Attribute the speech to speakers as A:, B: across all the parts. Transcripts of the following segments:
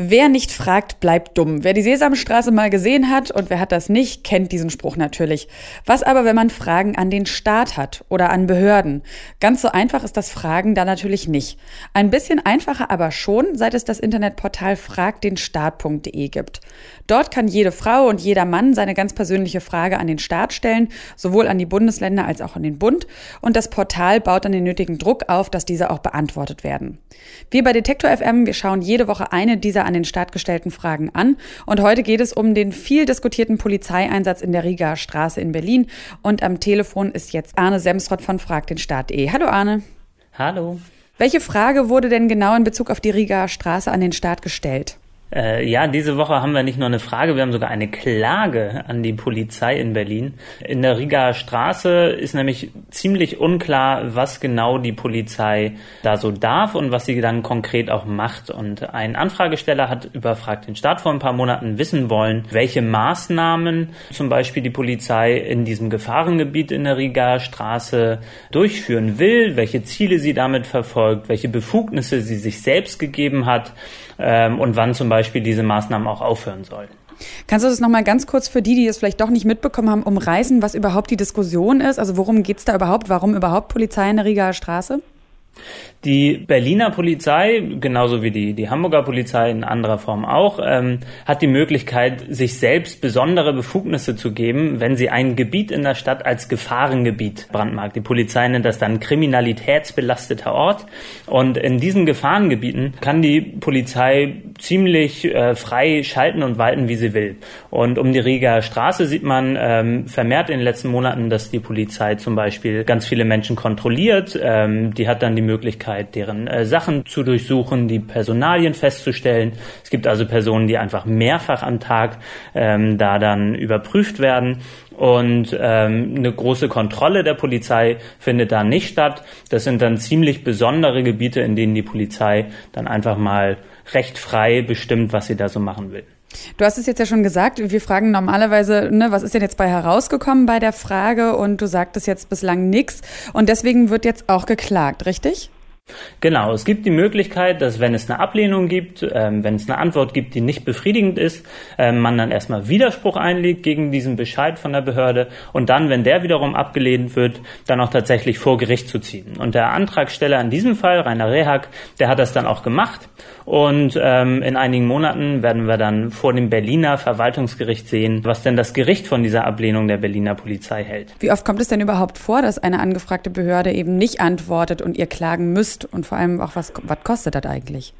A: Wer nicht fragt, bleibt dumm. Wer die Sesamstraße mal gesehen hat und wer hat das nicht, kennt diesen Spruch natürlich. Was aber, wenn man Fragen an den Staat hat oder an Behörden? Ganz so einfach ist das Fragen da natürlich nicht. Ein bisschen einfacher aber schon, seit es das Internetportal fragdenstaat.de gibt. Dort kann jede Frau und jeder Mann seine ganz persönliche Frage an den Staat stellen, sowohl an die Bundesländer als auch an den Bund. Und das Portal baut dann den nötigen Druck auf, dass diese auch beantwortet werden. Wir bei Detektor FM, wir schauen jede Woche eine dieser an den Staat gestellten Fragen an. Und heute geht es um den viel diskutierten Polizeieinsatz in der Riga Straße in Berlin. Und am Telefon ist jetzt Arne Semsrott von fragdenstaat.de. Hallo Arne.
B: Hallo.
A: Welche Frage wurde denn genau in Bezug auf die Riga Straße an den Staat gestellt?
B: Äh, ja, diese Woche haben wir nicht nur eine Frage, wir haben sogar eine Klage an die Polizei in Berlin. In der Riga Straße ist nämlich ziemlich unklar, was genau die Polizei da so darf und was sie dann konkret auch macht. Und ein Anfragesteller hat überfragt den Staat vor ein paar Monaten wissen wollen, welche Maßnahmen zum Beispiel die Polizei in diesem Gefahrengebiet in der Riga Straße durchführen will, welche Ziele sie damit verfolgt, welche Befugnisse sie sich selbst gegeben hat ähm, und wann zum Beispiel diese Maßnahmen auch aufhören sollen.
A: Kannst du das nochmal ganz kurz für die, die es vielleicht doch nicht mitbekommen haben, umreißen, was überhaupt die Diskussion ist? Also worum geht es da überhaupt? Warum überhaupt Polizei in der Rigaer Straße?
B: Die Berliner Polizei, genauso wie die, die Hamburger Polizei in anderer Form auch, ähm, hat die Möglichkeit, sich selbst besondere Befugnisse zu geben, wenn sie ein Gebiet in der Stadt als Gefahrengebiet brandmarkt. Die Polizei nennt das dann kriminalitätsbelasteter Ort. Und in diesen Gefahrengebieten kann die Polizei ziemlich äh, frei schalten und walten, wie sie will. Und um die Rieger Straße sieht man ähm, vermehrt in den letzten Monaten, dass die Polizei zum Beispiel ganz viele Menschen kontrolliert. Ähm, die hat dann die Möglichkeit, deren äh, Sachen zu durchsuchen, die Personalien festzustellen. Es gibt also Personen, die einfach mehrfach am Tag ähm, da dann überprüft werden. Und ähm, eine große Kontrolle der Polizei findet da nicht statt. Das sind dann ziemlich besondere Gebiete, in denen die Polizei dann einfach mal recht frei bestimmt, was sie da so machen will.
A: Du hast es jetzt ja schon gesagt, wir fragen normalerweise, ne, was ist denn jetzt bei herausgekommen bei der Frage und du sagtest jetzt bislang nichts und deswegen wird jetzt auch geklagt, richtig?
B: Genau, es gibt die Möglichkeit, dass wenn es eine Ablehnung gibt, ähm, wenn es eine Antwort gibt, die nicht befriedigend ist, ähm, man dann erstmal Widerspruch einlegt gegen diesen Bescheid von der Behörde und dann, wenn der wiederum abgelehnt wird, dann auch tatsächlich vor Gericht zu ziehen. Und der Antragsteller in diesem Fall, Rainer Rehak, der hat das dann auch gemacht und ähm, in einigen Monaten werden wir dann vor dem Berliner Verwaltungsgericht sehen, was denn das Gericht von dieser Ablehnung der Berliner Polizei hält.
A: Wie oft kommt es denn überhaupt vor, dass eine angefragte Behörde eben nicht antwortet und ihr klagen müsst? Und vor allem auch, was, was kostet das eigentlich?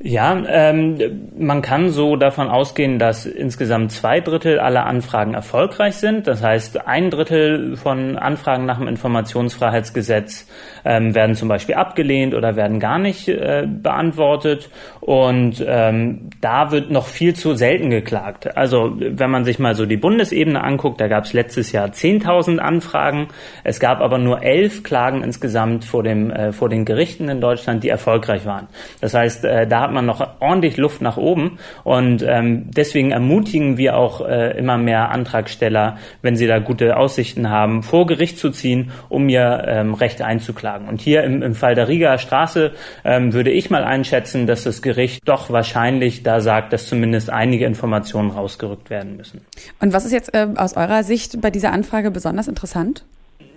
B: Ja, ähm, man kann so davon ausgehen, dass insgesamt zwei Drittel aller Anfragen erfolgreich sind. Das heißt, ein Drittel von Anfragen nach dem Informationsfreiheitsgesetz ähm, werden zum Beispiel abgelehnt oder werden gar nicht äh, beantwortet. Und ähm, da wird noch viel zu selten geklagt. Also wenn man sich mal so die Bundesebene anguckt, da gab es letztes Jahr 10.000 Anfragen. Es gab aber nur elf Klagen insgesamt vor, dem, äh, vor den Gerichten in Deutschland, die erfolgreich waren. Das heißt, äh, da hat man noch ordentlich Luft nach oben. Und ähm, deswegen ermutigen wir auch äh, immer mehr Antragsteller, wenn sie da gute Aussichten haben, vor Gericht zu ziehen, um ihr ähm, Recht einzuklagen. Und hier im, im Fall der Rigaer Straße ähm, würde ich mal einschätzen, dass das Gericht doch wahrscheinlich da sagt, dass zumindest einige Informationen rausgerückt werden müssen.
A: Und was ist jetzt äh, aus eurer Sicht bei dieser Anfrage besonders interessant?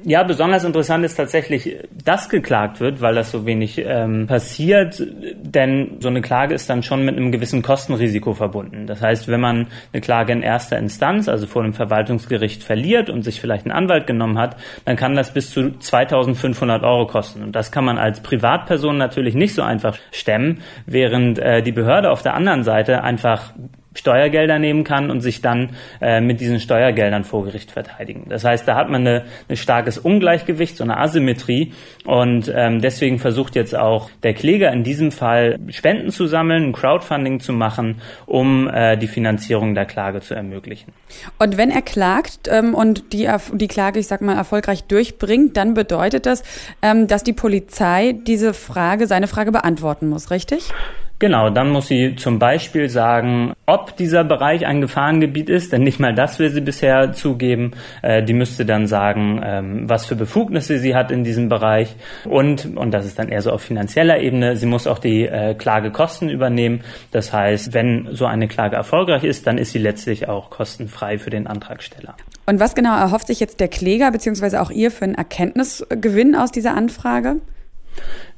B: Ja, besonders interessant ist tatsächlich, dass geklagt wird, weil das so wenig ähm, passiert. Denn so eine Klage ist dann schon mit einem gewissen Kostenrisiko verbunden. Das heißt, wenn man eine Klage in erster Instanz, also vor einem Verwaltungsgericht verliert und sich vielleicht einen Anwalt genommen hat, dann kann das bis zu 2500 Euro kosten. Und das kann man als Privatperson natürlich nicht so einfach stemmen, während äh, die Behörde auf der anderen Seite einfach Steuergelder nehmen kann und sich dann äh, mit diesen Steuergeldern vor Gericht verteidigen. Das heißt, da hat man eine, ein starkes Ungleichgewicht, so eine Asymmetrie und ähm, deswegen versucht jetzt auch der Kläger in diesem Fall Spenden zu sammeln, Crowdfunding zu machen, um äh, die Finanzierung der Klage zu ermöglichen.
A: Und wenn er klagt ähm, und die, die Klage, ich sag mal, erfolgreich durchbringt, dann bedeutet das, ähm, dass die Polizei diese Frage, seine Frage beantworten muss, richtig?
B: Genau, dann muss sie zum Beispiel sagen, ob dieser Bereich ein Gefahrengebiet ist, denn nicht mal das will sie bisher zugeben. Äh, die müsste dann sagen, ähm, was für Befugnisse sie hat in diesem Bereich und, und das ist dann eher so auf finanzieller Ebene, sie muss auch die äh, Klagekosten übernehmen. Das heißt, wenn so eine Klage erfolgreich ist, dann ist sie letztlich auch kostenfrei für den Antragsteller.
A: Und was genau erhofft sich jetzt der Kläger bzw. auch ihr für einen Erkenntnisgewinn aus dieser Anfrage?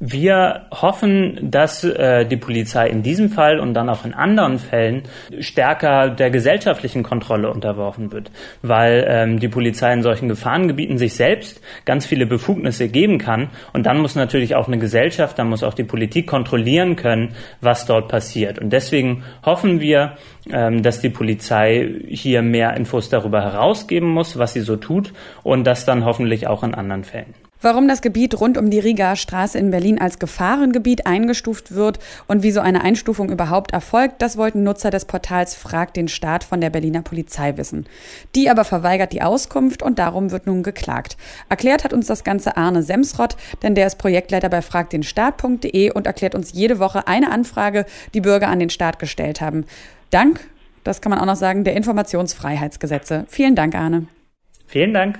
B: Wir hoffen, dass äh, die Polizei in diesem Fall und dann auch in anderen Fällen stärker der gesellschaftlichen Kontrolle unterworfen wird, weil ähm, die Polizei in solchen Gefahrengebieten sich selbst ganz viele Befugnisse geben kann und dann muss natürlich auch eine Gesellschaft, dann muss auch die Politik kontrollieren können, was dort passiert. Und deswegen hoffen wir, ähm, dass die Polizei hier mehr Infos darüber herausgeben muss, was sie so tut und das dann hoffentlich auch in anderen Fällen.
A: Warum das Gebiet rund um die Rigaer Straße in Berlin als Gefahrengebiet eingestuft wird und wie so eine Einstufung überhaupt erfolgt, das wollten Nutzer des Portals Frag den Staat von der Berliner Polizei wissen. Die aber verweigert die Auskunft und darum wird nun geklagt. Erklärt hat uns das Ganze Arne Semsrott, denn der ist Projektleiter bei fragdenstaat.de und erklärt uns jede Woche eine Anfrage, die Bürger an den Staat gestellt haben. Dank, das kann man auch noch sagen, der Informationsfreiheitsgesetze. Vielen Dank, Arne.
B: Vielen Dank.